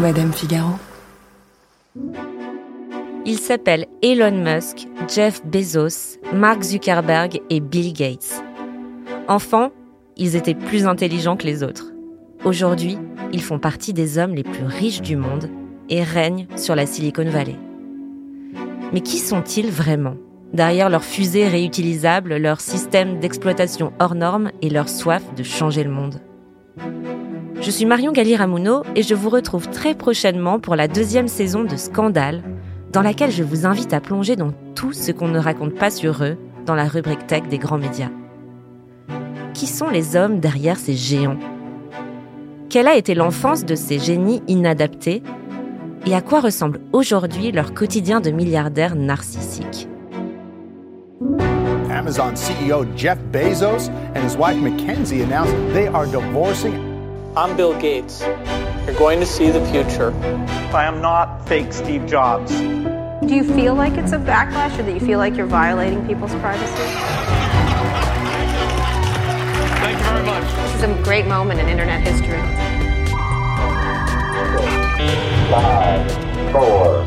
Madame Figaro. Ils s'appellent Elon Musk, Jeff Bezos, Mark Zuckerberg et Bill Gates. Enfants, ils étaient plus intelligents que les autres. Aujourd'hui, ils font partie des hommes les plus riches du monde et règnent sur la Silicon Valley. Mais qui sont-ils vraiment? Derrière leurs fusées réutilisables, leur système d'exploitation hors normes et leur soif de changer le monde. Je suis Marion Galli-Ramuno et je vous retrouve très prochainement pour la deuxième saison de Scandale, dans laquelle je vous invite à plonger dans tout ce qu'on ne raconte pas sur eux dans la rubrique tech des grands médias. Qui sont les hommes derrière ces géants? Quelle a été l'enfance de ces génies inadaptés? Et à quoi ressemble aujourd'hui leur quotidien de milliardaires narcissiques? Amazon CEO Jeff Bezos and his wife Mackenzie announced they are divorcing. I'm Bill Gates. You're going to see the future. I am not fake Steve Jobs. Do you feel like it's a backlash or that you feel like you're violating people's privacy? Thank you very much. This is a great moment in internet history. Five, four,